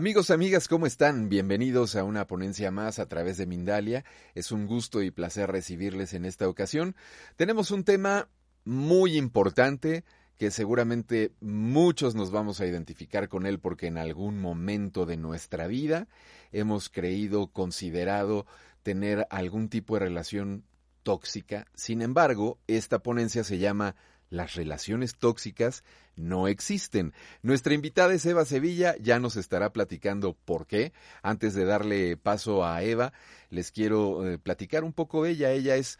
Amigos, amigas, ¿cómo están? Bienvenidos a una ponencia más a través de Mindalia. Es un gusto y placer recibirles en esta ocasión. Tenemos un tema muy importante que seguramente muchos nos vamos a identificar con él porque en algún momento de nuestra vida hemos creído, considerado tener algún tipo de relación tóxica. Sin embargo, esta ponencia se llama las relaciones tóxicas no existen. Nuestra invitada es Eva Sevilla, ya nos estará platicando por qué. Antes de darle paso a Eva, les quiero eh, platicar un poco ella. Ella es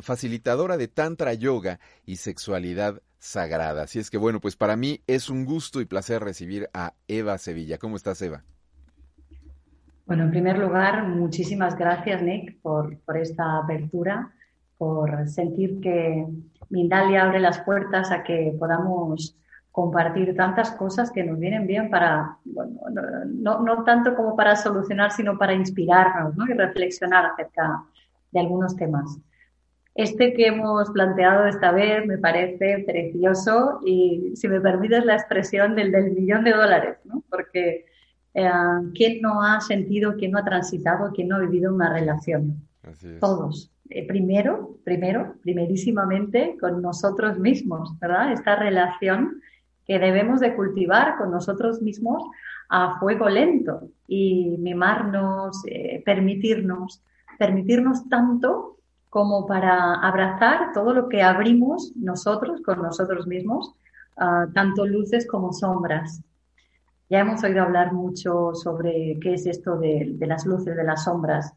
facilitadora de Tantra Yoga y Sexualidad Sagrada. Así es que bueno, pues para mí es un gusto y placer recibir a Eva Sevilla. ¿Cómo estás, Eva? Bueno, en primer lugar, muchísimas gracias, Nick, por esta apertura, por sentir que Mindalia abre las puertas a que podamos compartir tantas cosas que nos vienen bien para, bueno, no, no, tanto como para solucionar, sino para inspirarnos ¿no? y reflexionar acerca de algunos temas. Este que hemos planteado esta vez me parece precioso y, si me permites la expresión del, del millón de dólares, ¿no? porque eh, ¿quién no ha sentido, quién no ha transitado, quién no ha vivido una relación? Todos. Eh, primero, primero, primerísimamente con nosotros mismos, ¿verdad? Esta relación que debemos de cultivar con nosotros mismos a fuego lento y mimarnos, eh, permitirnos, permitirnos tanto como para abrazar todo lo que abrimos nosotros con nosotros mismos, ah, tanto luces como sombras. Ya hemos oído hablar mucho sobre qué es esto de, de las luces, de las sombras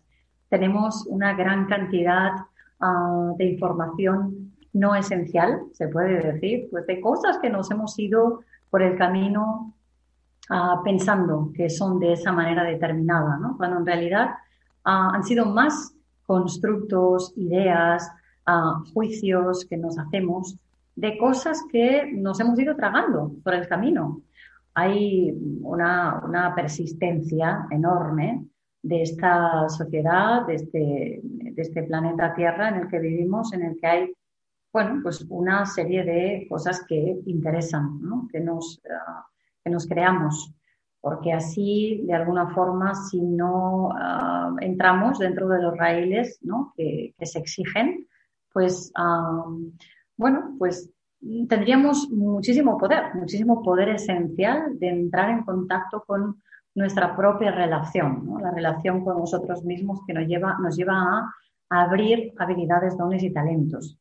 tenemos una gran cantidad ah, de información no esencial, se puede decir, pues de cosas que nos hemos ido por el camino ah, pensando que son de esa manera determinada, ¿no? cuando en realidad ah, han sido más constructos, ideas, juicios que nos hacemos de cosas que nos hemos ido tragando por el camino. Hay una, una persistencia enorme de esta sociedad, de este, de este planeta Tierra en el que vivimos, en el que hay, bueno, pues una serie de cosas que interesan, ¿no? que, nos, uh, que nos creamos, porque así, de alguna forma, si no uh, entramos dentro de los raíles ¿no? que, se exigen, pues, um, bueno, pues tendríamos muchísimo poder, muchísimo poder esencial de entrar en contacto con nuestra propia relación, la relación con nosotros mismos que nos lleva, nos lleva a, abrir habilidades, dones y talentos,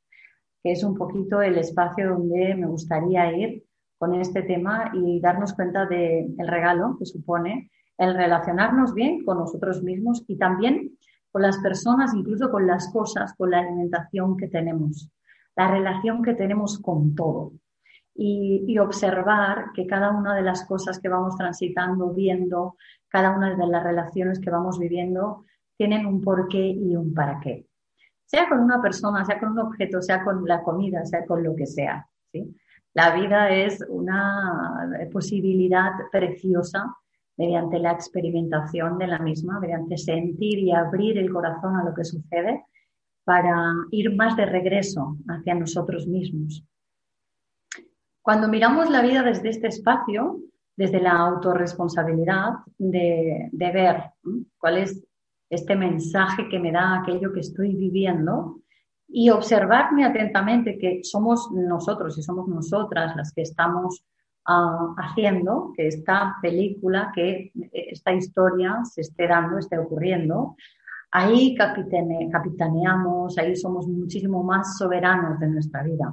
que es un poquito el espacio donde me gustaría ir con este tema y darnos cuenta del regalo que supone el relacionarnos bien con nosotros mismos y también con las personas, incluso con las cosas, con la alimentación que tenemos, la relación que tenemos con todo y, observar que cada una de las cosas que vamos transitando, viendo, cada una de las relaciones que vamos viviendo, tienen un porqué y un para qué. Sea con una persona, sea con un objeto, sea con la comida, sea con lo que sea. ¿sí? La vida es una posibilidad preciosa mediante la experimentación de la misma, mediante sentir y abrir el corazón a lo que sucede para ir más de regreso hacia nosotros mismos cuando miramos la vida desde este espacio, desde la autorresponsabilidad de, ver cuál es este mensaje que me da aquello que estoy viviendo y observarme atentamente que somos nosotros y somos nosotras las que estamos ah, haciendo que esta película, que esta historia se esté dando, esté ocurriendo. Ahí capitaneamos, ahí somos muchísimo más soberanos de nuestra vida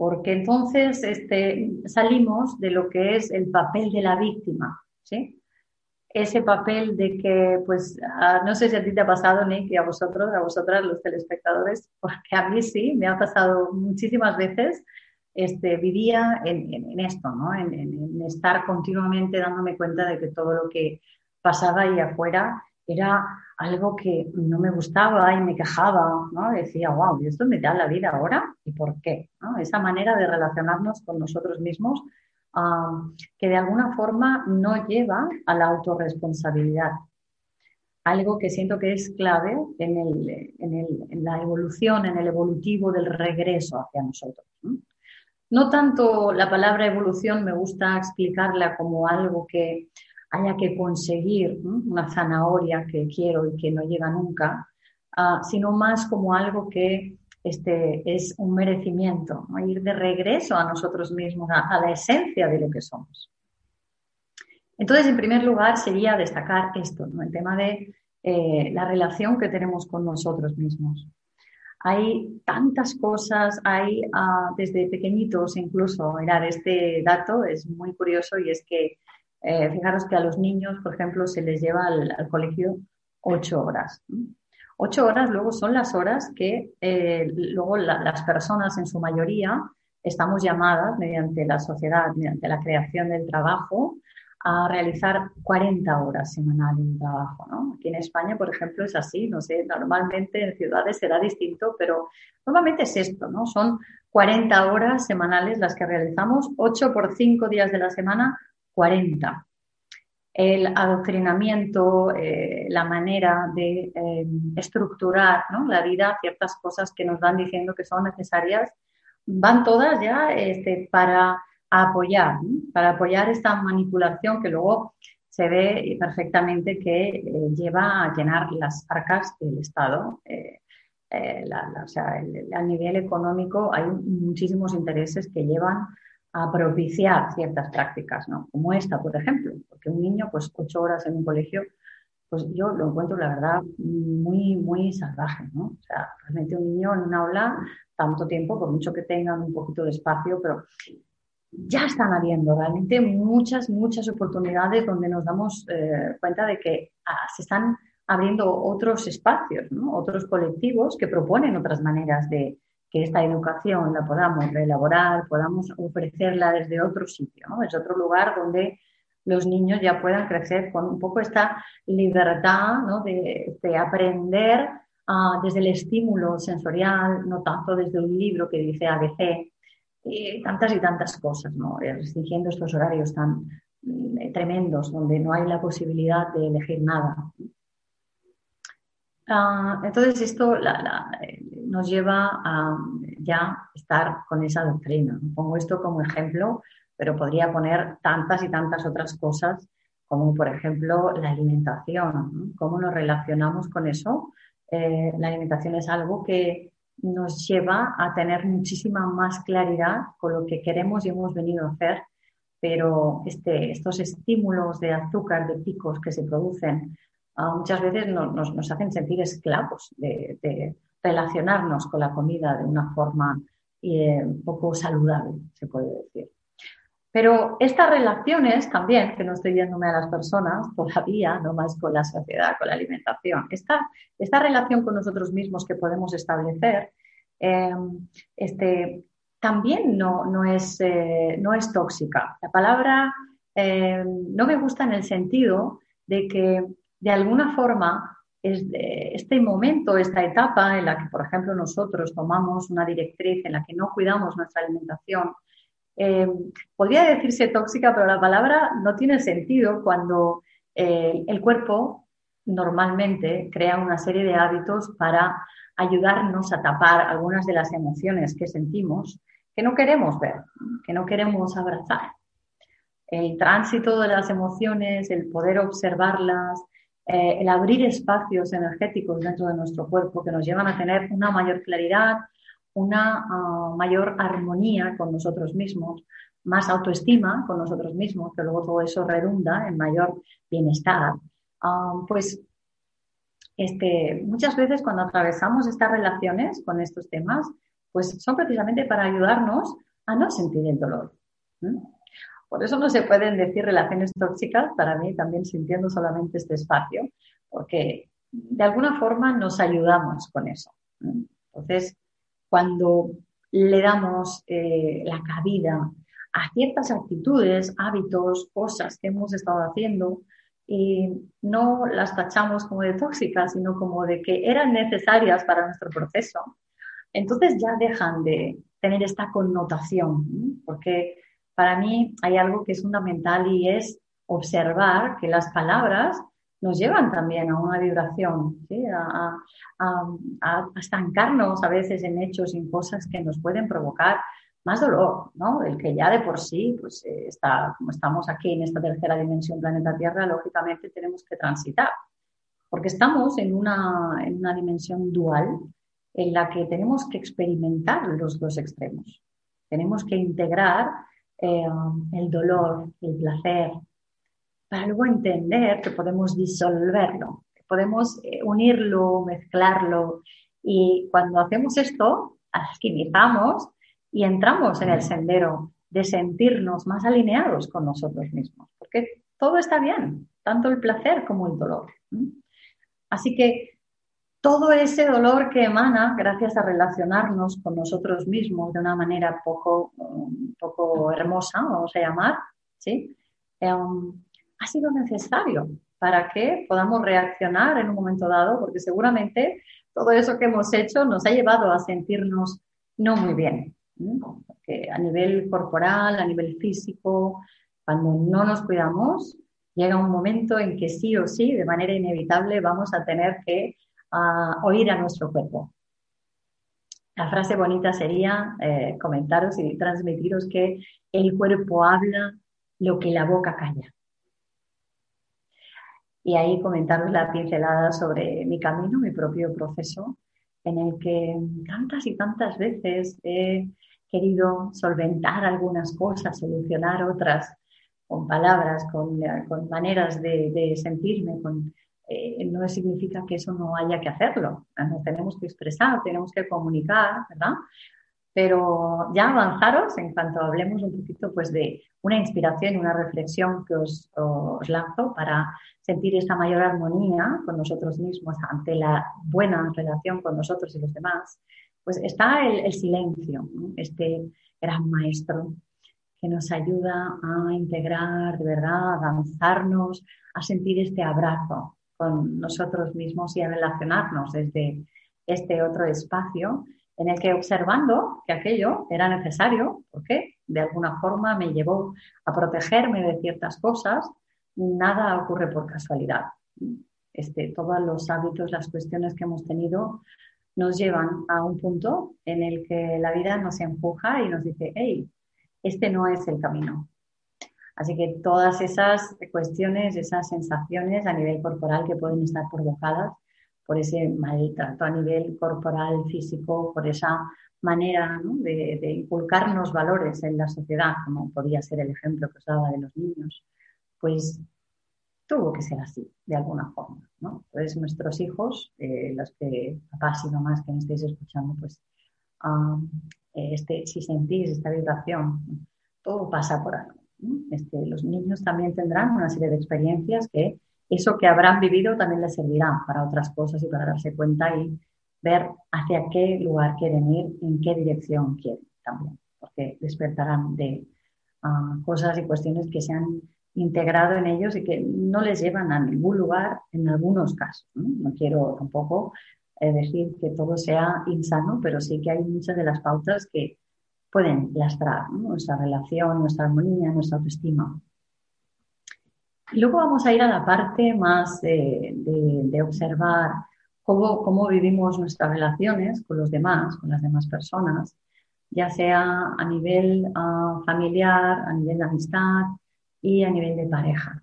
porque entonces este, salimos de lo que es el papel de la víctima, ¿sí? ese papel de que, pues, no sé si a ti te ha pasado, Nick, y a vosotros, a vosotras, los telespectadores, porque a mí sí, me ha pasado muchísimas veces, este, vivía en, esto, ¿no? En, en, estar continuamente dándome cuenta de que todo lo que pasaba ahí afuera era algo que no me gustaba y me quejaba, ¿no? Decía, wow, ¿y esto me da la vida ahora? ¿Y por qué? Esa manera de relacionarnos con nosotros mismos que de alguna forma no lleva a la autorresponsabilidad. Algo que siento que es clave en, el, en, el, en la evolución, en el evolutivo del regreso hacia nosotros. ¿no? tanto la palabra evolución me gusta explicarla como algo que haya que conseguir, una zanahoria que quiero y que no llega nunca, ah, sino más como algo que este, es un merecimiento, ir de regreso a nosotros mismos, a, la esencia de lo que somos. Entonces, en primer lugar, sería destacar esto, el tema de eh, la relación que tenemos con nosotros mismos. Hay tantas cosas, hay ah, desde pequeñitos incluso, mirar, este dato es muy curioso y es que, eh, fijaros que a los niños, por ejemplo, se les lleva al, colegio ocho horas. Ocho horas luego son las horas que eh, luego las personas en su mayoría estamos llamadas mediante la sociedad, mediante la creación del trabajo, a realizar 40 horas semanales de trabajo. ¿no? Aquí en España, por ejemplo, es así, no sé, normalmente en ciudades será distinto, pero normalmente es esto, ¿no? Son 40 horas semanales las que realizamos, 8 por 5 días de la semana, 40 el adoctrinamiento, eh, la manera de eh, estructurar la vida, ciertas cosas que nos van diciendo que son necesarias, van todas ya este, para apoyar, para apoyar esta manipulación que luego se ve perfectamente que eh, lleva a llenar las arcas del Estado. o sea, a nivel económico hay muchísimos intereses que llevan a propiciar ciertas prácticas, ¿no? Como esta, por ejemplo, porque un niño, pues ocho horas en un colegio, pues yo lo encuentro, la verdad, muy, muy salvaje, ¿no? O sea, realmente un niño en un aula, tanto tiempo, por mucho que tengan un poquito de espacio, pero ya están habiendo realmente muchas, muchas oportunidades donde nos damos eh, cuenta de que ah, se están abriendo otros espacios, ¿no? otros colectivos que proponen otras maneras de, que esta educación la podamos reelaborar, podamos ofrecerla desde otro sitio, desde otro lugar donde los niños ya puedan crecer con un poco esta libertad de, aprender ah, desde el estímulo sensorial, no tanto desde un libro que dice ABC, y tantas y tantas cosas, ¿no? Eh, restringiendo estos horarios tan mm, tremendos donde no hay la posibilidad de elegir nada. Ah, entonces esto nos lleva a ya estar con esa doctrina. Pongo esto como ejemplo, pero podría poner tantas y tantas otras cosas, como por ejemplo la alimentación. ¿Cómo nos relacionamos con eso? Eh, la alimentación es algo que nos lleva a tener muchísima más claridad con lo que queremos y hemos venido a hacer, pero este, estos estímulos de azúcar, de picos que se producen Ah, muchas veces nos, hacen sentir esclavos de, relacionarnos con la comida de una forma eh, poco saludable, se puede decir. Pero estas relaciones también, que no estoy yéndome a las personas todavía, no más con la sociedad, con la alimentación, esta, esta relación con nosotros mismos que podemos establecer, eh, este, también no, no, es, eh, no es tóxica. La palabra no me gusta en el sentido de que de alguna forma, este momento, esta etapa en la que, por ejemplo, nosotros tomamos una directriz en la que no cuidamos nuestra alimentación, eh, podría decirse tóxica, pero la palabra no tiene sentido cuando eh, el cuerpo normalmente crea una serie de hábitos para ayudarnos a tapar algunas de las emociones que sentimos que no queremos ver, que no queremos abrazar. El tránsito de las emociones, el poder observarlas, eh, el abrir espacios energéticos dentro de nuestro cuerpo que nos llevan a tener una mayor claridad, una ah, mayor armonía con nosotros mismos, más autoestima con nosotros mismos, que luego todo eso redunda en mayor bienestar. Ah, pues este, muchas veces cuando atravesamos estas relaciones con estos temas, pues son precisamente para ayudarnos a no sentir el dolor. Por eso no se pueden decir relaciones tóxicas, para mí también sintiendo solamente este espacio, porque de alguna forma nos ayudamos con eso. Entonces, cuando le damos eh, la cabida a ciertas actitudes, hábitos, cosas que hemos estado haciendo, y no las tachamos como de tóxicas, sino como de que eran necesarias para nuestro proceso, entonces ya dejan de tener esta connotación, porque para mí hay algo que es fundamental y es observar que las palabras nos llevan también a una vibración, a, estancarnos a veces en hechos en cosas que nos pueden provocar más dolor, ¿no? El que ya de por sí, pues eh, está, como estamos aquí en esta tercera dimensión planeta Tierra, lógicamente tenemos que transitar, porque estamos en una, en una dimensión dual en la que tenemos que experimentar los dos extremos. Tenemos que integrar eh, el dolor, el placer, para luego entender que podemos disolverlo, que podemos eh, unirlo, mezclarlo. Y cuando hacemos esto, alquimizamos y entramos en el sendero de sentirnos más alineados con nosotros mismos, porque todo está bien, tanto el placer como el dolor. Así que todo ese dolor que emana gracias a relacionarnos con nosotros mismos de una manera poco, poco hermosa, vamos a llamar, ¿sí? Em, ha sido necesario para que podamos reaccionar en un momento dado, porque seguramente todo eso que hemos hecho nos ha llevado a sentirnos no muy bien. A nivel corporal, a nivel físico, cuando no nos cuidamos, llega un momento en que sí o sí, de manera inevitable, vamos a tener que oír a nuestro cuerpo. La frase bonita sería eh, comentaros y transmitiros que el cuerpo habla lo que la boca calla y ahí comentaros la pincelada sobre mi camino, mi propio proceso, en el que tantas y tantas veces he querido solventar algunas cosas, solucionar otras con palabras, con, con maneras de sentirme, con, eh, no significa que eso no haya que hacerlo. Nos tenemos que expresar, tenemos que comunicar, ¿verdad? Pero ya avanzaros en cuanto hablemos un poquito pues, de una inspiración y una reflexión que os, os lanzo para sentir esa mayor armonía con nosotros mismos ante la buena relación con nosotros y los demás, pues está el, silencio, este gran maestro que nos ayuda a integrar de verdad, a avanzarnos, a sentir este abrazo con nosotros mismos y a relacionarnos desde este otro espacio en el que observando que aquello era necesario, porque de alguna forma me llevó a protegerme de ciertas cosas, nada ocurre por casualidad. Este, todos los hábitos, las cuestiones que hemos tenido nos llevan a un punto en el que la vida nos empuja y nos dice, hey, este no es el camino. Así que todas esas cuestiones, esas sensaciones a nivel corporal que pueden estar provocadas por ese maltrato a nivel corporal, físico, por esa manera de, inculcarnos valores en la sociedad, como podía ser el ejemplo que os daba de los niños, pues tuvo que ser así, de alguna forma. ¿no? Entonces, nuestros hijos, eh, los que, papás y mamás que me estáis escuchando, pues este, si sentís esta vibración, todo pasa por algo. Este, los niños también tendrán una serie de experiencias que eso que habrán vivido también les servirá para otras cosas y para darse cuenta y ver hacia qué lugar quieren ir, en qué dirección quieren también, porque despertarán de ah, cosas y cuestiones que se han integrado en ellos y que no les llevan a ningún lugar en algunos casos. No, quiero tampoco eh, decir que todo sea insano, pero sí que hay muchas de las pautas que pueden lastrar nuestra relación, nuestra armonía, nuestra autoestima. Luego vamos a ir a la parte más de, observar cómo, cómo, vivimos nuestras relaciones con los demás, con las demás personas, ya sea a nivel ah, familiar, a nivel de amistad y a nivel de pareja.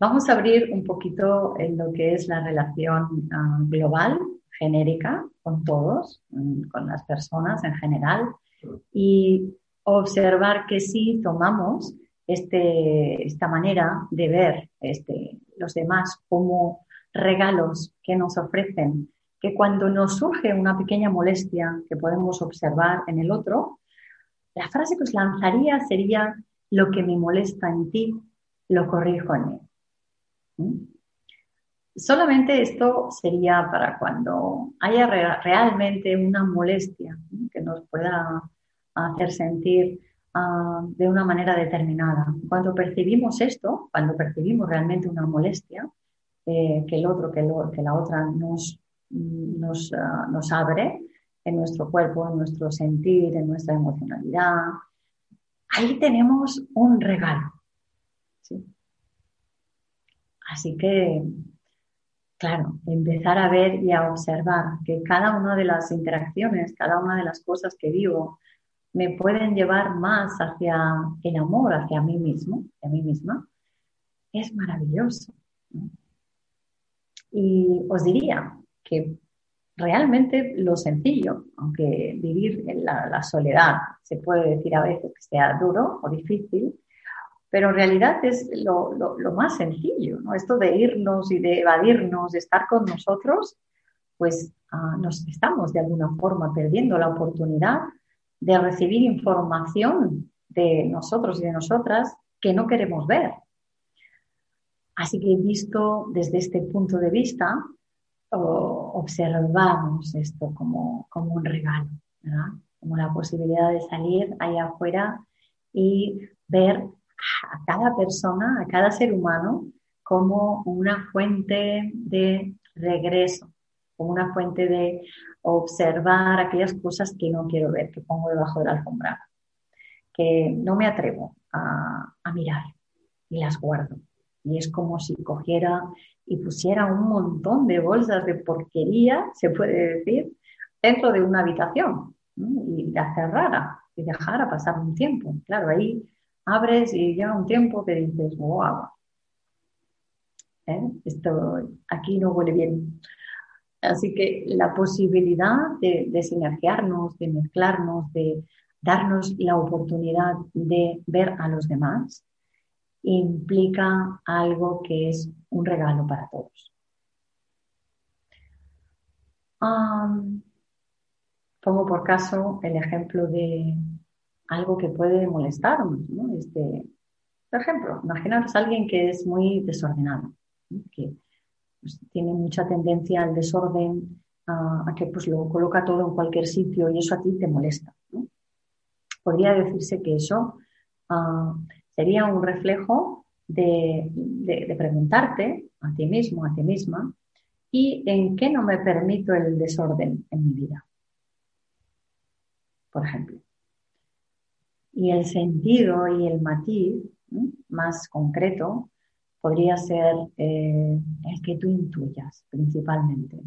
Vamos a abrir un poquito en lo que es la relación ah, global, genérica, con todos, mm, con las personas en general, y observar que si tomamos este, esta manera de ver este, los demás como regalos que nos ofrecen, que cuando nos surge una pequeña molestia que podemos observar en el otro, la frase que os lanzaría sería, lo que me molesta en ti, lo corrijo en. ¿Mm? Solamente esto sería para cuando haya realmente una molestia que nos pueda hacer sentir ah, de una manera determinada. Cuando percibimos esto, cuando percibimos realmente una molestia, eh, que el otro, que, la otra nos, ah, nos abre en nuestro cuerpo, en nuestro sentir, en nuestra emocionalidad, ahí tenemos un regalo. Así que, claro, empezar a ver y a observar que cada una de las interacciones, cada una de las cosas que vivo, me pueden llevar más hacia el amor, hacia mí mismo, hacia mí misma, es maravilloso. Y os diría que realmente lo sencillo, aunque vivir en la, soledad se puede decir a veces que sea duro o difícil, pero en realidad es lo, más sencillo, ¿no? Esto de irnos y de evadirnos, de estar con nosotros, pues ah, nos estamos de alguna forma perdiendo la oportunidad de recibir información de nosotros y de nosotras que no queremos ver. Así que visto desde este punto de vista, observamos esto como, como un regalo, ¿verdad? como la posibilidad de salir allá afuera y ver a cada persona, a cada ser humano, como una fuente de regreso, como una fuente de observar aquellas cosas que no quiero ver, que pongo debajo de la alfombra, que no me atrevo a, mirar y las guardo. Y es como si cogiera y pusiera un montón de bolsas de porquería, se puede decir, dentro de una habitación y la cerrara y dejara pasar un tiempo. Claro, ahí abres y llega un tiempo que dices, wow, ¿eh? esto aquí no huele bien. Así que la posibilidad de, de sinergiarnos, de mezclarnos, de darnos la oportunidad de ver a los demás, implica algo que es un regalo para todos. pongo por caso el ejemplo de algo que puede molestarnos. Este, por ejemplo, imaginaros a alguien que es muy desordenado, que pues, tiene mucha tendencia al desorden, a, que pues, lo coloca todo en cualquier sitio y eso a ti te molesta. Podría decirse que eso ah, sería un reflejo de, preguntarte a ti mismo, a ti misma, y en qué no me permito el desorden en mi vida. Por ejemplo. Y el sentido y el matiz más concreto podría ser eh, el que tú intuyas principalmente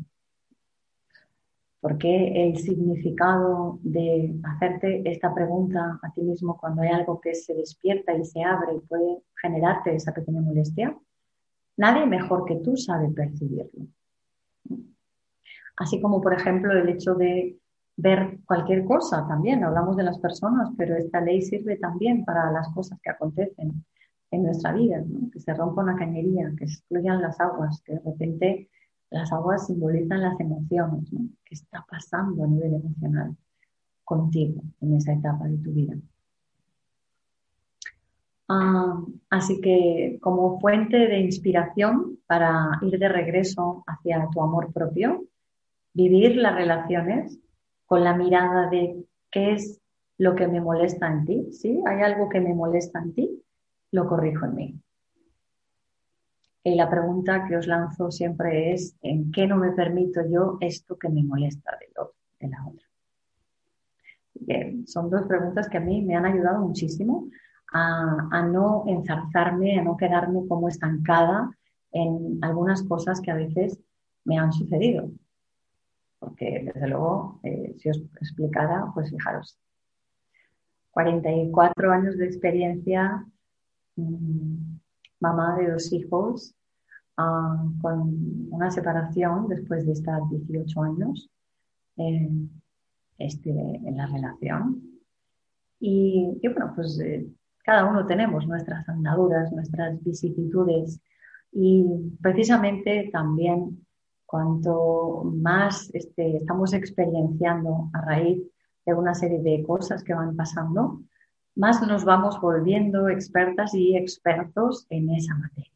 porque el significado de hacerte esta pregunta a ti mismo cuando hay algo que se despierta y se abre y puede generarte esa pequeña molestia, nadie mejor que tú sabe percibirlo. Así como, por ejemplo, el hecho de ver cualquier cosa también, hablamos de las personas, pero esta ley sirve también para las cosas que acontecen en nuestra vida, que se rompa una cañería, que se excluyan las aguas, que de repente las aguas simbolizan las emociones, ¿no? ¿Qué está pasando a nivel emocional contigo en esa etapa de tu vida? Ah, así que como fuente de inspiración para ir de regreso hacia tu amor propio, vivir las relaciones con la mirada de qué es lo que me molesta en ti, ¿sí? ¿Hay algo que me molesta en ti? Lo corrijo en mí. Y la pregunta que os lanzo siempre es, ¿en qué no me permito yo esto que me molesta del otro, de la otra? son dos preguntas que a mí me han ayudado muchísimo a, no enzarzarme, a no quedarme como estancada en algunas cosas que a veces me han sucedido. Porque desde luego, eh, si os explicara, pues fijaros, 44 años de experiencia, mm, mamá de dos hijos, Ah, con una separación después de estar 18 años este, en la relación. Y, bueno, pues eh, cada uno tenemos nuestras andaduras, nuestras vicisitudes y precisamente también cuanto más este, estamos experienciando a raíz de una serie de cosas que van pasando, más nos vamos volviendo expertas y expertos en esa materia.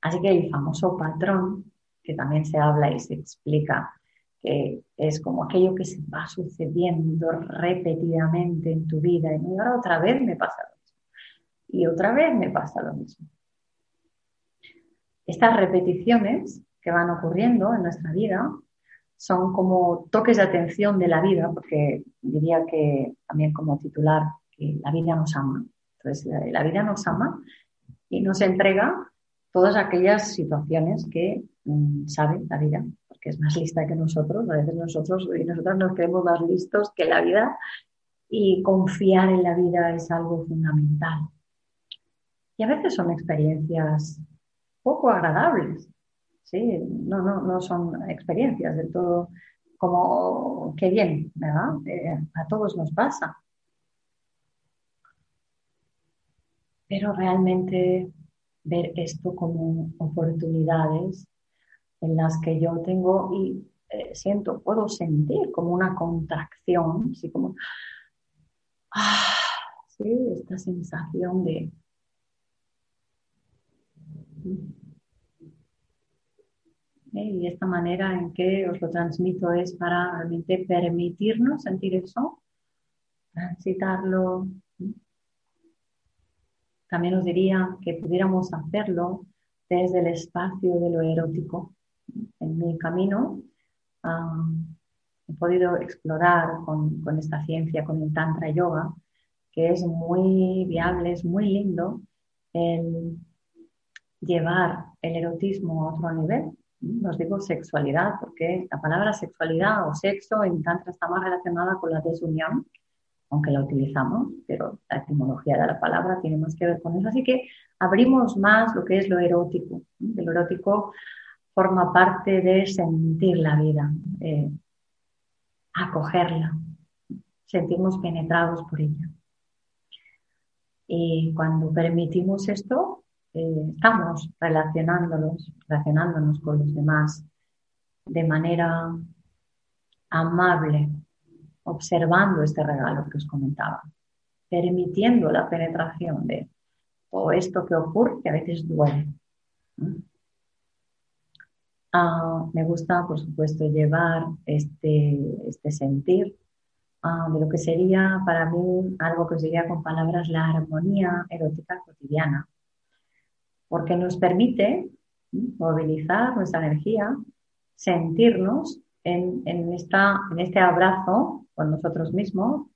Así que el famoso patrón, que también se habla y se explica, que es como aquello que se va sucediendo repetidamente en tu vida, y ahora otra vez me pasa lo mismo, y otra vez me pasa lo mismo. Estas repeticiones que van ocurriendo en nuestra vida son como toques de atención de la vida, porque diría que también como titular, que la vida nos ama. Entonces, la, vida nos ama y nos entrega todas aquellas situaciones que mm, sabe la vida, porque es más lista que nosotros. A veces nosotros y nosotros nos creemos más listos que la vida y confiar en la vida es algo fundamental. Y a veces son experiencias poco agradables, ¿sí? No, no, no son experiencias del todo como qué bien, ¿verdad? Eh, a todos nos pasa. Pero realmente ver esto como oportunidades en las que yo tengo y eh, siento, puedo sentir como una contracción, así como, ah, sí, esta sensación de y esta manera en que os lo transmito es para realmente permitirnos sentir eso, transitarlo. También os diría que pudiéramos hacerlo desde el espacio de lo erótico. En mi camino he podido explorar con, con esta ciencia, con el Tantra Yoga, que es muy viable, es muy lindo el llevar el erotismo a otro nivel, os digo sexualidad, porque la palabra sexualidad o sexo en Tantra está más relacionada con la desunión, aunque la utilizamos, pero la etimología de la palabra tiene más que ver con eso. Así que abrimos más lo que es lo erótico. El erótico forma parte de sentir la vida, acogerla, sentirnos penetrados por ella. Y cuando permitimos esto, eh, estamos relacionándonos, relacionándonos con los demás de manera amable, observando este regalo que os comentaba, permitiendo la penetración de todo esto que ocurre, que a veces duele. Ah, me gusta, por supuesto, llevar este, este sentir ah, de lo que sería para mí algo que os diría con palabras la armonía erótica cotidiana porque nos permite movilizar nuestra energía, sentirnos en, esta, en este abrazo con nosotros mismos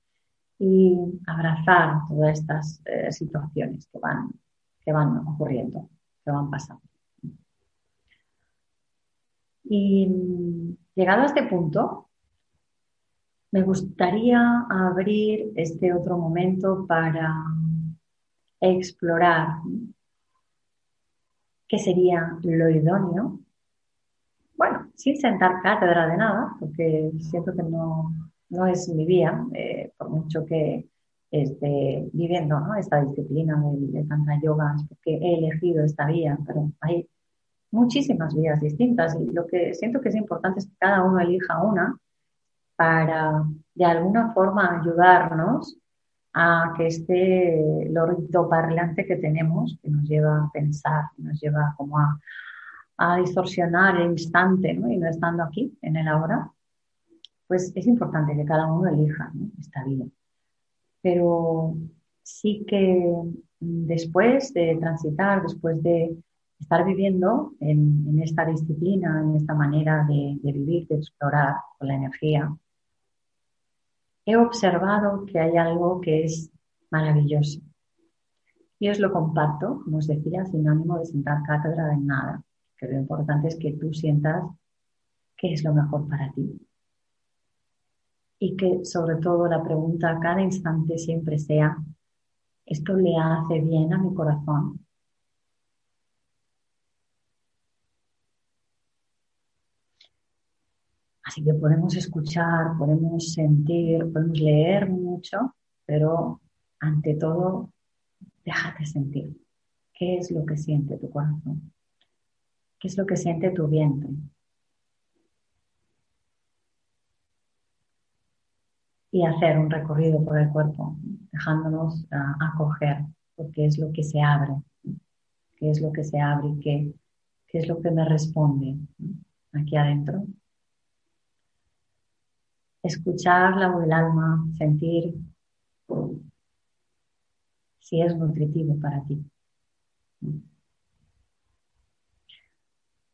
y abrazar todas estas eh, situaciones que van, que van ocurriendo, que van pasando. Y llegado a este punto, me gustaría abrir este otro momento para explorar ¿Qué sería lo idóneo? Bueno, sin sentar cátedra de nada, porque siento que no, no es mi vía, eh, por mucho que esté viviendo esta disciplina de, de Tantra Yoga, porque he elegido esta vía, pero hay muchísimas vías distintas y lo que siento que es importante es que cada uno elija una para de alguna forma ayudarnos a que este lorito parlante que tenemos, que nos lleva a pensar, nos lleva como a, distorsionar el instante, ¿no? y no estando aquí, en el ahora, pues es importante que cada uno elija esta vida. Pero sí que después de transitar, después de estar viviendo en, esta disciplina, en esta manera de, de vivir, de explorar con la energía, he observado que hay algo que es maravilloso. Y os lo comparto, como os decía, sin ánimo de sentar cátedra de nada. Que lo importante es que tú sientas qué es lo mejor para ti. Y que sobre todo la pregunta a cada instante siempre sea, ¿esto le hace bien a mi corazón? Así que podemos escuchar, podemos sentir, podemos leer mucho, pero ante todo, déjate sentir. ¿Qué es lo que siente tu corazón? ¿Qué es lo que siente tu vientre? y hacer un recorrido por el cuerpo, dejándonos acoger, porque es lo que se abre, qué es lo que se abre y qué, qué es lo que me responde aquí adentro. Escuchar la voz del alma, sentir si es nutritivo para ti.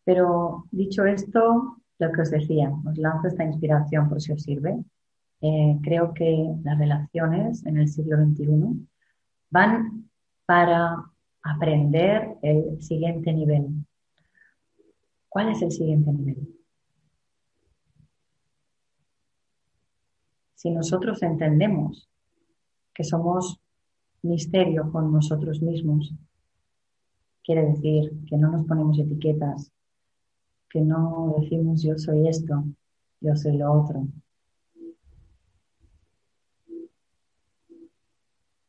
Pero dicho esto, lo que os decía, os lanzo esta inspiración por si os sirve. Eh, creo que las relaciones en el siglo XXI van para aprender el siguiente nivel. ¿Cuál es el siguiente nivel? Si nosotros entendemos que somos misterio con nosotros mismos, quiere decir que no nos ponemos etiquetas, que no decimos yo soy esto, yo soy lo otro.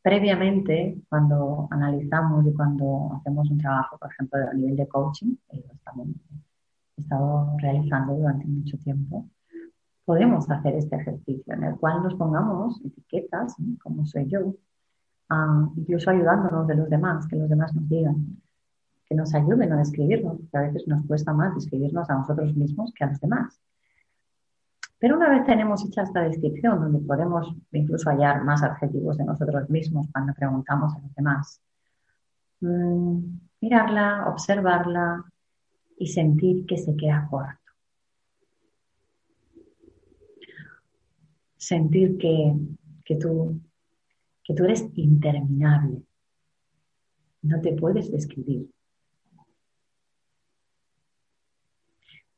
Previamente, cuando analizamos y cuando hacemos un trabajo, por ejemplo, a nivel de coaching, que lo estamos, he estado realizando durante mucho tiempo, podemos hacer este ejercicio en el cual nos pongamos etiquetas, como soy yo, incluso ayudándonos de los demás, que los demás nos digan, que nos ayuden a describirnos, porque a veces nos cuesta más describirnos a nosotros mismos que a los demás. Pero una vez tenemos hecha esta descripción, donde podemos incluso hallar más adjetivos de nosotros mismos cuando preguntamos a los demás, mm, mirarla, observarla y sentir que se queda corto. Sentir que, que, tú, que tú eres interminable. No te puedes describir.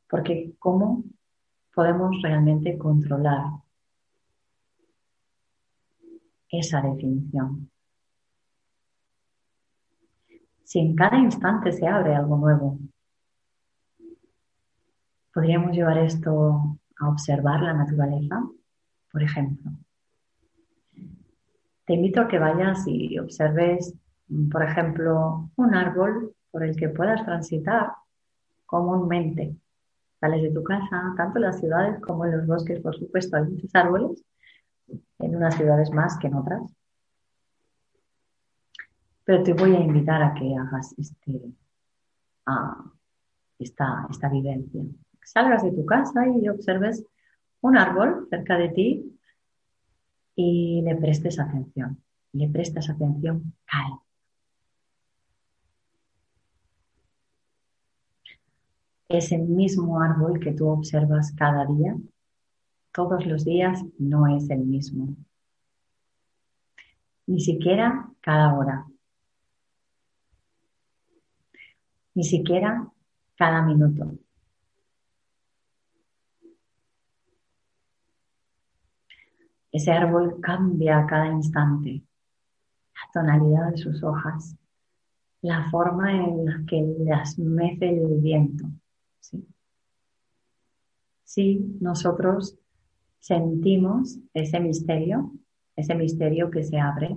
Porque ¿cómo podemos realmente controlar esa definición? Si en cada instante se abre algo nuevo, podríamos llevar esto a observar la naturaleza, por ejemplo. Te invito a que vayas y observes, por ejemplo, un árbol por el que puedas transitar comúnmente Sales de tu casa, tanto en las ciudades como en los bosques, por supuesto, hay muchos árboles, en unas ciudades más que en otras. Pero te voy a invitar a que hagas este, esta, esta vivencia. Salgas de tu casa y observes un árbol cerca de ti y le prestes atención. Le prestas atención calma. ese mismo árbol que tú observas cada día, todos los días no es el mismo. Ni siquiera cada hora. Ni siquiera cada minuto. Ese árbol cambia a cada instante. La tonalidad de sus hojas, la forma en la que las mece el viento, si nosotros sentimos ese misterio, ese misterio que se abre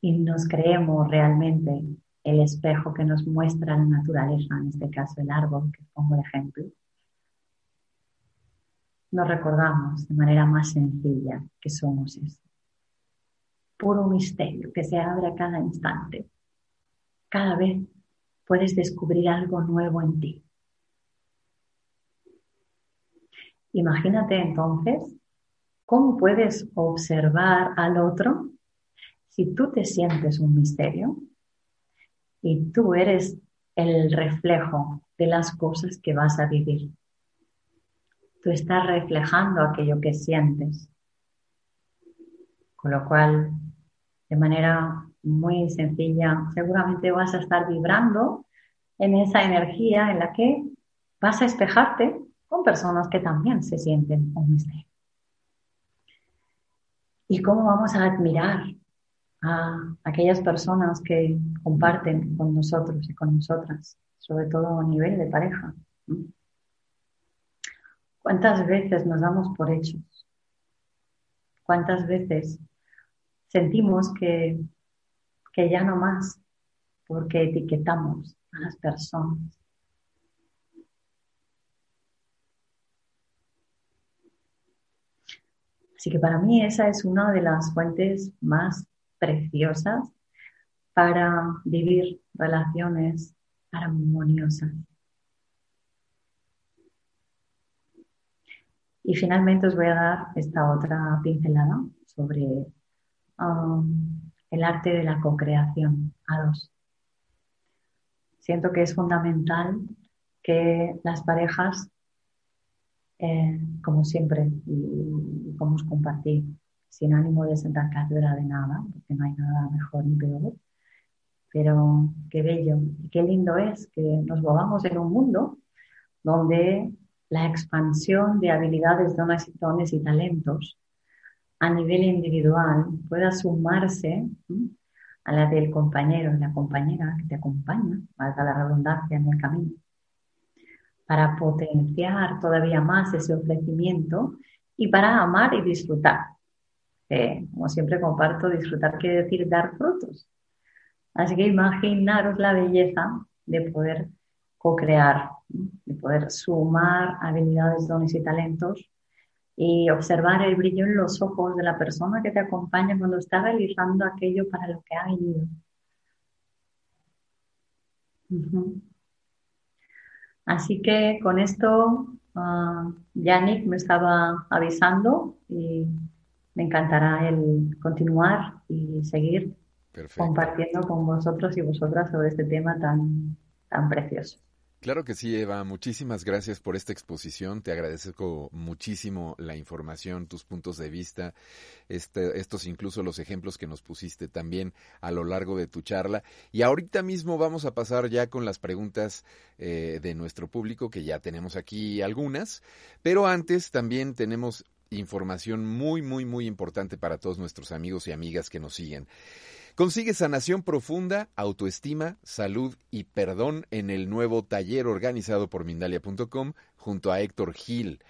y nos creemos realmente el espejo que nos muestra la naturaleza, en este caso el árbol que pongo de ejemplo, nos recordamos de manera más sencilla que somos eso. Puro misterio que se abre a cada instante. Cada vez puedes descubrir algo nuevo en ti. Imagínate entonces cómo puedes observar al otro si tú te sientes un misterio y tú eres el reflejo de las cosas que vas a vivir. Tú estás reflejando aquello que sientes. Con lo cual, de manera muy sencilla, seguramente vas a estar vibrando en esa energía en la que vas a espejarte con personas que también se sienten un misterio. ¿Y cómo vamos a admirar a aquellas personas que comparten con nosotros y con nosotras, sobre todo a nivel de pareja? ¿Cuántas veces nos damos por hechos? ¿Cuántas veces sentimos que, que ya no más porque etiquetamos a las personas? Así que para mí esa es una de las fuentes más preciosas para vivir relaciones armoniosas. Y finalmente os voy a dar esta otra pincelada sobre um, el arte de la co-creación a dos. Siento que es fundamental que las parejas, eh, como siempre, y, como os compartí, sin ánimo de sentar cátedra de nada, porque no hay nada mejor ni peor, pero qué bello y qué lindo es que nos movamos en un mundo donde la expansión de habilidades, dones, y talentos a nivel individual pueda sumarse a la del compañero y la compañera que te acompaña, valga la redundancia en el camino, para potenciar todavía más ese ofrecimiento y para amar y disfrutar. como siempre comparto, disfrutar quiere decir dar frutos. Así que imaginaros la belleza de poder co-crear, de poder sumar habilidades, dones y talentos y observar el brillo en los ojos de la persona que te acompaña cuando está realizando aquello para lo que ha venido. Así que con esto, uh, Yannick me estaba avisando y me encantará el continuar y seguir compartiendo con vosotros y vosotras sobre este tema tan, tan precioso. Claro que sí, Eva. Muchísimas gracias por esta exposición. Te agradezco muchísimo la información, tus puntos de vista, este, estos incluso los ejemplos que nos pusiste también a lo largo de tu charla. Y ahorita mismo vamos a pasar ya con las preguntas eh, de nuestro público, que ya tenemos aquí algunas. Pero antes también tenemos información muy, muy, muy importante para todos nuestros amigos y amigas que nos siguen. Consigue sanación profunda, autoestima, salud y perdón en el nuevo taller organizado por Mindalia.com junto a Héctor Gil.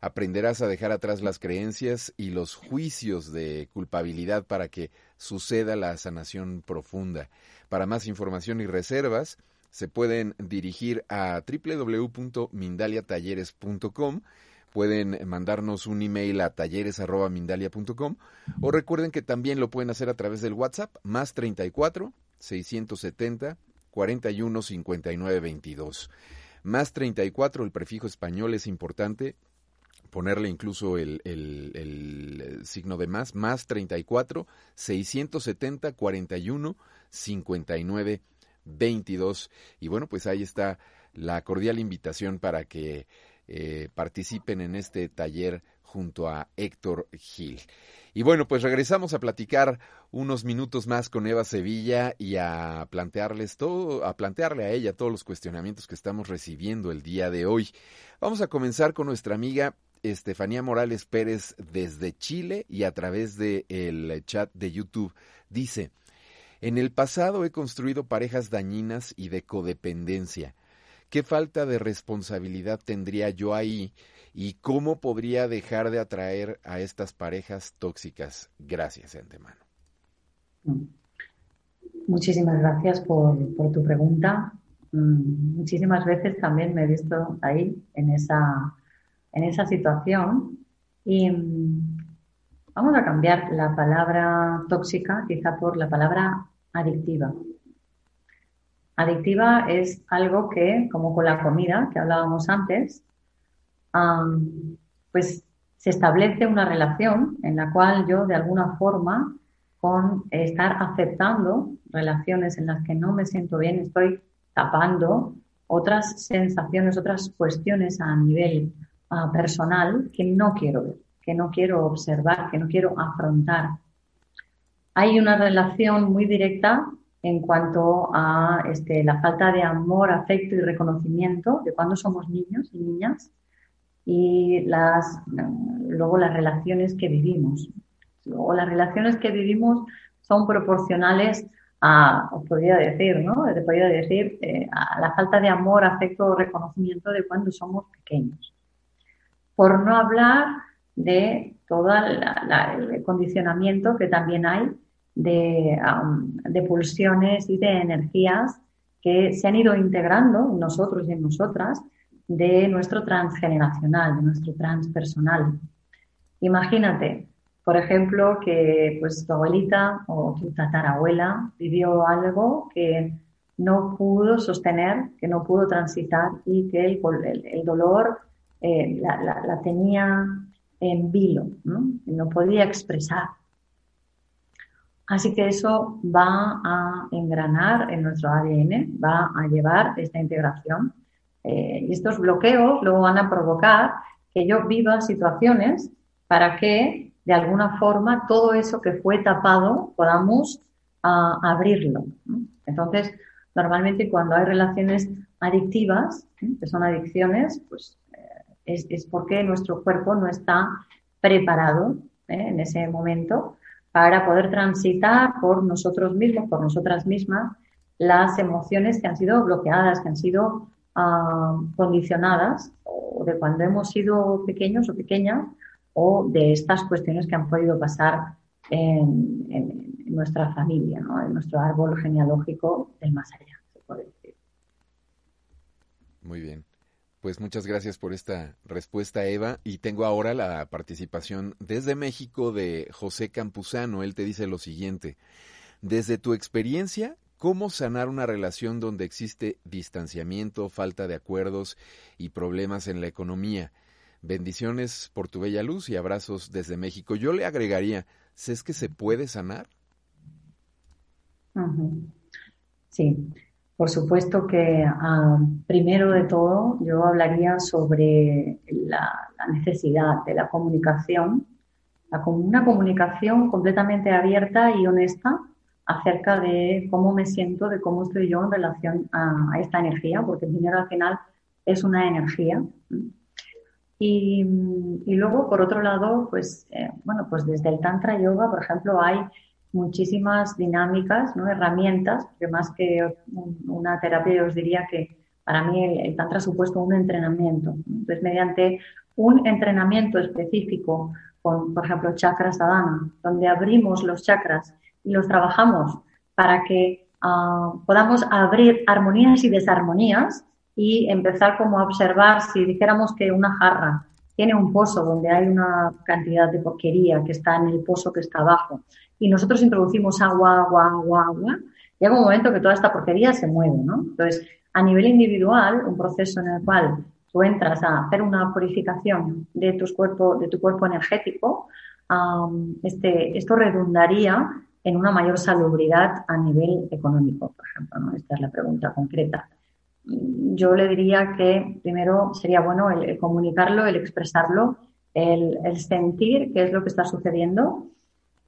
Aprenderás a dejar atrás las creencias y los juicios de culpabilidad para que suceda la sanación profunda. Para más información y reservas, se pueden dirigir a www.mindaliatalleres.com pueden mandarnos un email a talleres.mindalia.com o recuerden que también lo pueden hacer a través del WhatsApp más 34 670 41 59 22. Más 34, el prefijo español es importante, ponerle incluso el, el, signo de más, más 34 670 41 59 22. Y bueno, pues ahí está la cordial invitación para que eh, participen en este taller junto a Héctor Gil. Y bueno, pues regresamos a platicar unos minutos más con Eva Sevilla y a plantearles todo, a plantearle a ella todos los cuestionamientos que estamos recibiendo el día de hoy. Vamos a comenzar con nuestra amiga Estefanía Morales Pérez desde Chile y a través del el chat de YouTube. Dice, en el pasado he construido parejas dañinas y de codependencia. ¿Qué falta de responsabilidad tendría yo ahí y cómo podría dejar de atraer a estas parejas tóxicas? Gracias antemano. Muchísimas gracias por, tu pregunta. Mm, muchísimas veces también me he visto ahí en esa, en esa situación y mm, vamos a cambiar la palabra tóxica quizá por la palabra adictiva. Adictiva es algo que, como con la comida que hablábamos antes, pues se establece una relación en la cual yo de alguna forma con estar aceptando relaciones en las que no me siento bien, estoy tapando otras sensaciones, otras cuestiones a nivel personal que no quiero ver, que no quiero observar, que no quiero afrontar. Hay una relación muy directa en cuanto a este, la falta de amor, afecto y reconocimiento de cuando somos niños y niñas y las, luego las relaciones que vivimos. Luego las relaciones que vivimos son proporcionales a, os podría decir, ¿no? Te podría decir eh, a la falta de amor, afecto o reconocimiento de cuando somos pequeños. Por no hablar de todo el condicionamiento que también hay de, pulsiones y de energías que se han ido integrando en nosotros y en nosotras de nuestro transgeneracional, de nuestro transpersonal. Imagínate, por ejemplo, que pues tu abuelita o tu tatarabuela vivió algo que no pudo sostener, que no pudo transitar y que el, dolor eh, la, tenía en vilo, ¿no? no podía expresar. Así que eso va a engranar en nuestro ADN, va a llevar esta integración. Eh, y estos bloqueos luego van a provocar que yo viva situaciones para que de alguna forma todo eso que fue tapado podamos ah, abrirlo. Entonces, normalmente cuando hay relaciones adictivas, que son adicciones, pues eh, es, porque nuestro cuerpo no está preparado ¿eh? en ese momento para poder transitar por nosotros mismos, por nosotras mismas, las emociones que han sido bloqueadas, que han sido ah, condicionadas, o de cuando hemos sido pequeños o pequeñas, o de estas cuestiones que han podido pasar en, nuestra familia, en nuestro árbol genealógico del más allá, se puede decir. Muy bien. Pues muchas gracias por esta respuesta, Eva. Y tengo ahora la participación desde México de José Campuzano. Él te dice lo siguiente. Desde tu experiencia, ¿cómo sanar una relación donde existe distanciamiento, falta de acuerdos y problemas en la economía? Bendiciones por tu bella luz y abrazos desde México. Yo le agregaría, ¿es que se puede sanar? Sí. Por supuesto que ah, primero de todo yo hablaría sobre la, necesidad de la comunicación, una comunicación completamente abierta y honesta acerca de cómo me siento, de cómo estoy yo en relación a, esta energía, porque el dinero al final es una energía. Y, luego, por otro lado, pues, eh, bueno, pues desde el Tantra Yoga, por ejemplo, hay muchísimas dinámicas, ¿no? herramientas, que más que una terapia os diría que para mí el, Tantra ha supuesto un entrenamiento. Entonces, mediante un entrenamiento específico con, por ejemplo, chakras sadhana, donde abrimos los chakras y los trabajamos para que ah, podamos abrir armonías y desarmonías y empezar como a observar si dijéramos que una jarra tiene un pozo donde hay una cantidad de porquería que está en el pozo que está abajo y nosotros introducimos agua, agua, agua, agua, llega un momento que toda esta porquería se mueve, ¿no? Entonces, a nivel individual, un proceso en el cual tú entras a hacer una purificación de, tus cuerpo, de tu cuerpo energético, este, esto redundaría en una mayor salubridad a nivel económico, por ejemplo. ¿no? Esta es la pregunta concreta. Yo le diría que primero sería bueno el, comunicarlo, el expresarlo, el, sentir qué es lo que está sucediendo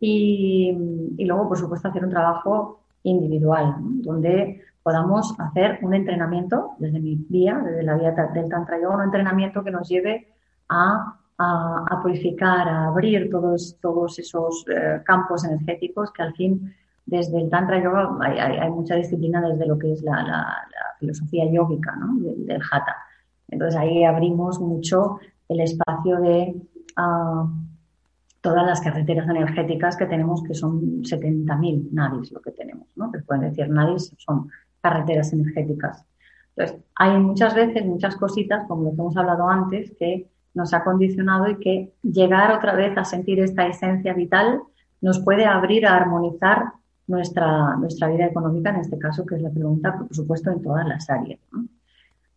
y, luego, por supuesto, hacer un trabajo individual, donde podamos hacer un entrenamiento desde mi vía, desde la vía del Tantra un entrenamiento que nos lleve a, purificar, a abrir todos, todos esos eh, campos energéticos que al fin, desde el Tantra Yoga, hay, mucha disciplina desde lo que es la, filosofía yógica ¿no? del, Hatha. Entonces ahí abrimos mucho el espacio de... Ah, todas las carreteras energéticas que tenemos, que son 70.000 nadis lo que tenemos, ¿no? Que pueden decir nadis son carreteras energéticas. Entonces, hay muchas veces, muchas cositas, como lo que hemos hablado antes, que nos ha condicionado y que llegar otra vez a sentir esta esencia vital nos puede abrir a armonizar nuestra, nuestra vida económica, en este caso, que es la pregunta, por supuesto, en todas las áreas.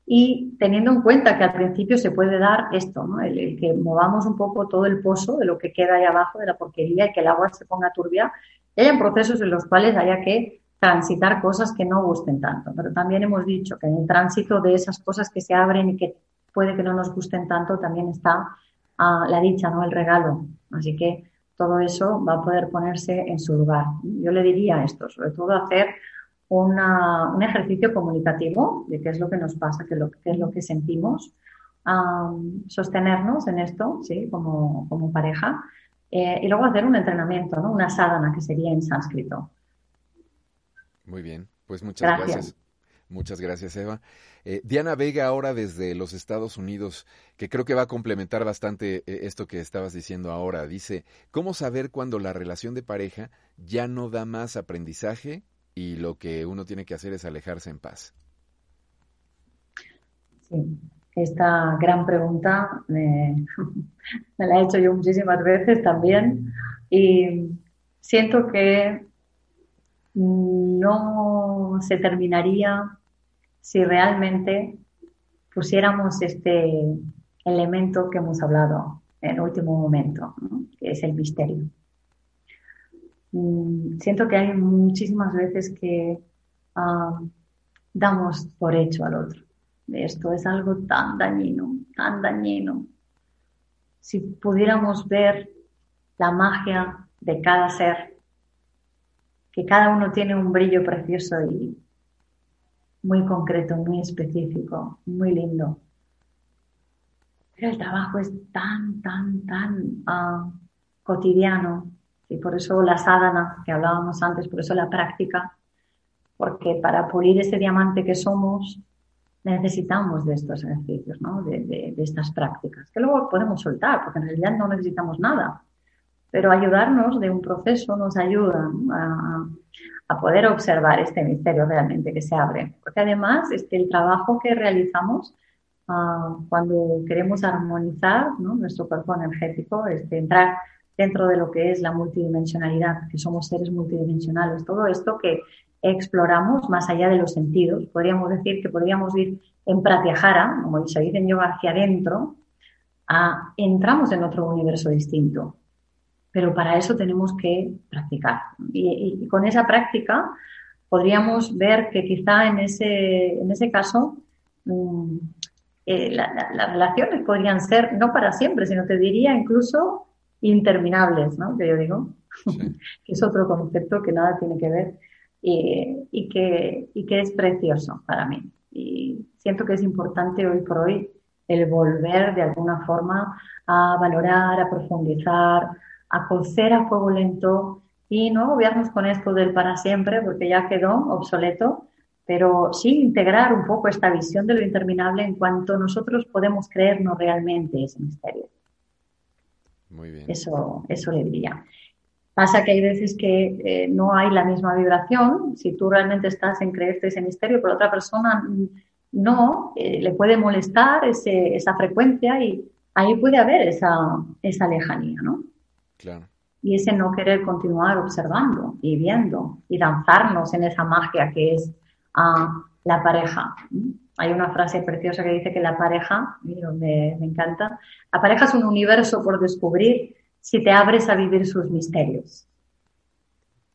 y teniendo en cuenta que al principio se puede dar esto, el, que movamos un poco todo el pozo de lo que queda ahí abajo de la porquería y que el agua se ponga turbia, y hayan procesos en los cuales haya que transitar cosas que no gusten tanto. Pero también hemos dicho que en el tránsito de esas cosas que se abren y que puede que no nos gusten tanto, también está ah, la dicha, ¿no? el regalo. Así que todo eso va a poder ponerse en su lugar. Yo le diría esto, sobre todo hacer un ejercicio comunicativo de qué es lo que nos pasa, qué, es lo que sentimos, sostenernos en esto, ¿sí? como, como pareja, eh, y luego hacer un entrenamiento, ¿no? una sadhana que sería en sánscrito. Muy bien, pues muchas gracias. Muchas gracias, Eva. Eh, Diana Vega, ahora desde los Estados Unidos, que creo que va a complementar bastante eh, esto que estabas diciendo ahora, dice, ¿cómo saber cuando la relación de pareja ya no da más aprendizaje y lo que uno tiene que hacer es alejarse en paz. Sí. esta gran pregunta me, la he hecho yo muchísimas veces también y siento que no se terminaría si realmente pusiéramos este elemento que hemos hablado en el último momento, que es el misterio. Mm, siento que hay muchísimas veces que ah, damos por hecho al otro. Esto es algo tan dañino, tan dañino. Si pudiéramos ver la magia de cada ser, que cada uno tiene un brillo precioso y muy concreto, muy específico, muy lindo. Pero el trabajo es tan, tan, tan ah, cotidiano y por eso la sadhana que hablábamos antes, por eso la práctica, porque para pulir ese diamante que somos necesitamos de estos ejercicios, ¿no? de, estas prácticas, que luego podemos soltar, porque en realidad no necesitamos nada, pero ayudarnos de un proceso nos ayuda a, poder observar este misterio realmente que se abre, porque además este, el trabajo que realizamos ah, cuando queremos armonizar nuestro cuerpo energético, este, entrar dentro de lo que es la multidimensionalidad, que somos seres multidimensionales, todo esto que exploramos más allá de los sentidos. Podríamos decir que podríamos ir en pratyahara, como se dice en yoga, hacia adentro, entramos en otro universo distinto. Pero para eso tenemos que practicar. Y, con esa práctica podríamos ver que quizá en ese, en ese caso mm, eh, las relaciones podrían ser no para siempre, sino te diría incluso interminables, ¿no? Que yo digo, que es otro concepto que nada tiene que ver y, que, y que es precioso para mí. Y siento que es importante hoy por hoy el volver de alguna forma a valorar, a profundizar, a cocer a fuego lento y no obviarnos con esto del para siempre porque ya quedó obsoleto, pero sí integrar un poco esta visión de lo interminable en cuanto nosotros podemos creernos realmente ese misterio. Muy bien. Eso, eso le diría. Pasa que hay veces que eh, no hay la misma vibración. Si tú realmente estás en creerte ese misterio, pero otra persona no, eh, le puede molestar ese, esa frecuencia y ahí puede haber esa, esa lejanía, ¿no? Claro. Y ese no querer continuar observando y viendo y danzarnos en esa magia que es ah, la pareja. Hay una frase preciosa que dice que la pareja, me, me encanta, la pareja es un universo por descubrir si te abres a vivir sus misterios.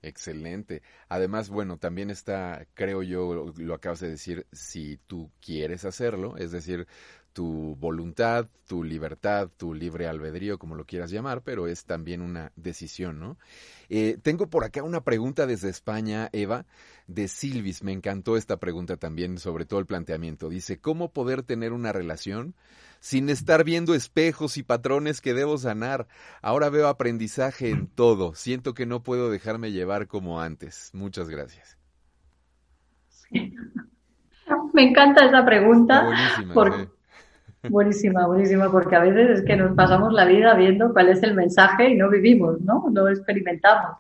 Excelente. Además, bueno, también está, creo yo, lo acabas de decir, si tú quieres hacerlo, es decir, tu voluntad, tu libertad, tu libre albedrío, como lo quieras llamar, pero es también una decisión, ¿no? Eh, tengo por acá una pregunta desde España, Eva, de Silvis. Me encantó esta pregunta también, sobre todo el planteamiento. Dice, ¿cómo poder tener una relación sin estar viendo espejos y patrones que debo sanar. Ahora veo aprendizaje en todo. Siento que no puedo dejarme llevar como antes. Muchas gracias. Me encanta esa pregunta. Buenísima, buenísima, buenísima, porque a veces es que nos pasamos la vida viendo cuál es el mensaje y no vivimos, ¿no? No experimentamos.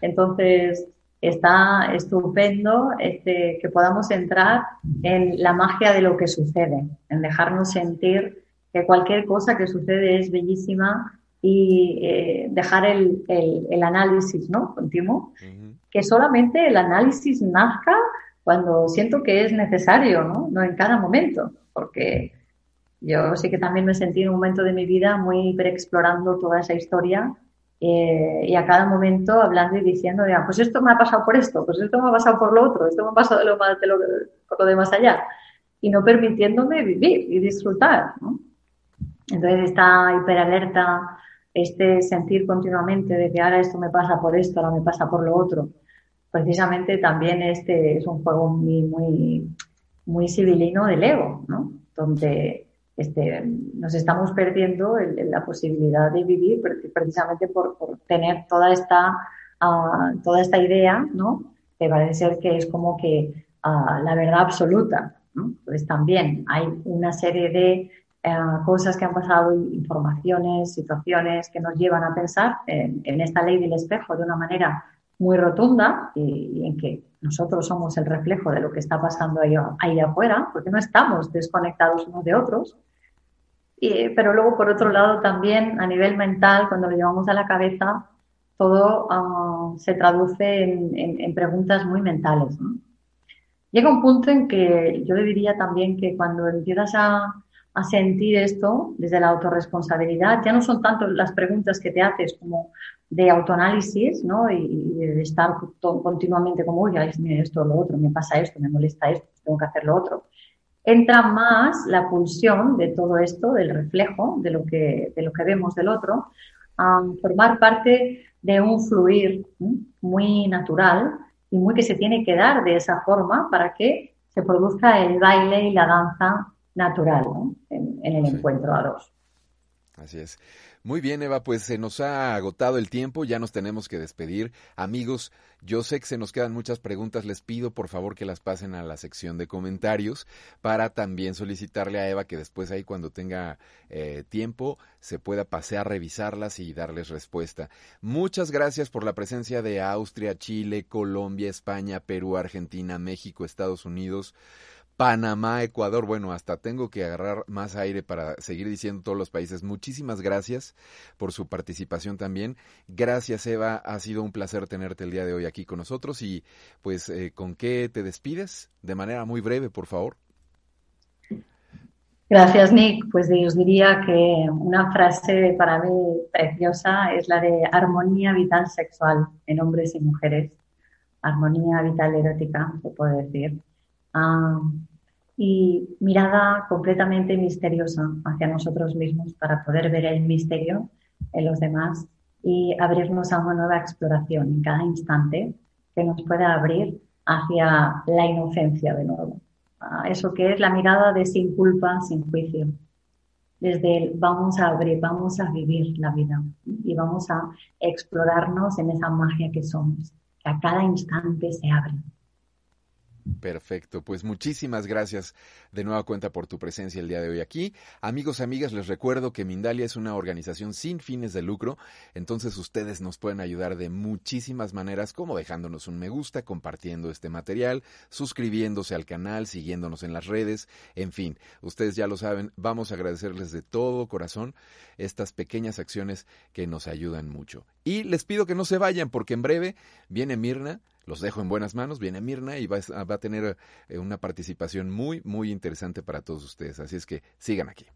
Entonces, está estupendo este, que podamos entrar en la magia de lo que sucede, en dejarnos sentir que cualquier cosa que sucede es bellísima y eh, dejar el, el, análisis ¿no? continuo, que solamente el análisis nazca cuando siento que es necesario, ¿no? no en cada momento, porque yo sí que también me sentí en un momento de mi vida muy explorando toda esa historia eh, y a cada momento hablando y diciendo, ya, pues esto me ha pasado por esto, pues esto me ha pasado por lo otro, esto me ha pasado de lo, de lo, por lo de más allá, y no permitiéndome vivir y disfrutar. ¿no? Entonces esta hiperalerta, este sentir continuamente de que ahora esto me pasa por esto, ahora me pasa por lo otro, precisamente también este es un juego muy, muy, muy civilino del ego, ¿no? donde este, nos estamos perdiendo la posibilidad de vivir precisamente por, tener toda esta, ah, toda esta idea, ¿no? Que parece ser que es como que ah, la verdad absoluta, ¿no? Pues también hay una serie de eh, cosas que han pasado, informaciones, situaciones que nos llevan a pensar en, esta ley del espejo de una manera muy rotunda y, en que nosotros somos el reflejo de lo que está pasando ahí, ahí afuera, porque no estamos desconectados unos de otros. Pero luego, por otro lado, también a nivel mental, cuando lo llevamos a la cabeza, todo ah, se traduce en, preguntas muy mentales. Llega un punto en que yo le diría también que cuando empiezas a, a sentir esto desde la autorresponsabilidad, ya no son tanto las preguntas que te haces como de autoanálisis, ¿no? Y, de estar continuamente como, oye, esto, lo otro, me pasa esto, me molesta esto, tengo que hacer lo otro. Entra más la pulsión de todo esto, del reflejo de lo que, de lo que vemos del otro, a formar parte de un fluir muy natural y muy que se tiene que dar de esa forma para que se produzca el baile y la danza natural en, el encuentro a dos. Así es. Muy bien, Eva, pues se nos ha agotado el tiempo, ya nos tenemos que despedir. Amigos, yo sé que se nos quedan muchas preguntas, les pido por favor que las pasen a la sección de comentarios para también solicitarle a Eva que después ahí cuando tenga eh, tiempo se pueda pasear, revisarlas y darles respuesta. Muchas gracias por la presencia de Austria, Chile, Colombia, España, Perú, Argentina, México, Estados Unidos. Panamá, Ecuador, bueno, hasta tengo que agarrar más aire para seguir diciendo todos los países. Muchísimas gracias por su participación también. Gracias, Eva. Ha sido un placer tenerte el día de hoy aquí con nosotros. Y pues, eh, ¿con qué te despides? De manera muy breve, por favor. Gracias, Nick. Pues os diría que una frase para mí preciosa es la de armonía vital sexual en hombres y mujeres. Armonía vital erótica, se puede decir. Ah, y mirada completamente misteriosa hacia nosotros mismos para poder ver el misterio en los demás y abrirnos a una nueva exploración en cada instante que nos pueda abrir hacia la inocencia de nuevo. eso que es la mirada de sin culpa, sin juicio. Desde el vamos a abrir, vamos a vivir la vida y vamos a explorarnos en esa magia que somos, que a cada instante se abre. Perfecto, pues muchísimas gracias de nueva cuenta por tu presencia el día de hoy aquí. Amigos, amigas, les recuerdo que Mindalia es una organización sin fines de lucro, entonces ustedes nos pueden ayudar de muchísimas maneras, como dejándonos un me gusta, compartiendo este material, suscribiéndose al canal, siguiéndonos en las redes, en fin, ustedes ya lo saben, vamos a agradecerles de todo corazón estas pequeñas acciones que nos ayudan mucho. Y les pido que no se vayan porque en breve viene Mirna los dejo en buenas manos. Viene Mirna y va, a tener eh, una participación muy, muy interesante para todos ustedes. Así es que sigan aquí.